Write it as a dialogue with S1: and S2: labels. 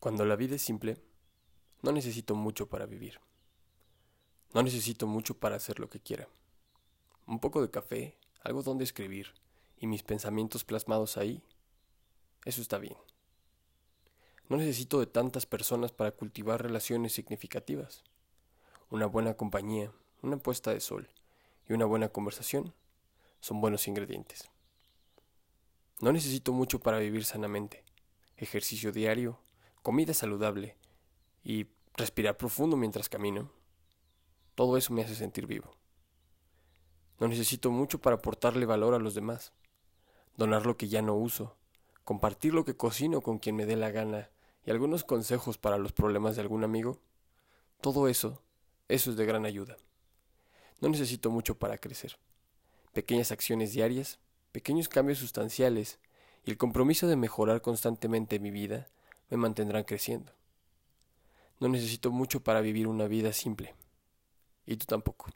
S1: Cuando la vida es simple, no necesito mucho para vivir. No necesito mucho para hacer lo que quiera. Un poco de café, algo donde escribir y mis pensamientos plasmados ahí, eso está bien. No necesito de tantas personas para cultivar relaciones significativas. Una buena compañía, una puesta de sol y una buena conversación son buenos ingredientes. No necesito mucho para vivir sanamente. Ejercicio diario, comida saludable y respirar profundo mientras camino. Todo eso me hace sentir vivo. No necesito mucho para aportarle valor a los demás. Donar lo que ya no uso, compartir lo que cocino con quien me dé la gana y algunos consejos para los problemas de algún amigo. Todo eso, eso es de gran ayuda. No necesito mucho para crecer. Pequeñas acciones diarias, pequeños cambios sustanciales y el compromiso de mejorar constantemente mi vida me mantendrán creciendo. No necesito mucho para vivir una vida simple. Y tú tampoco.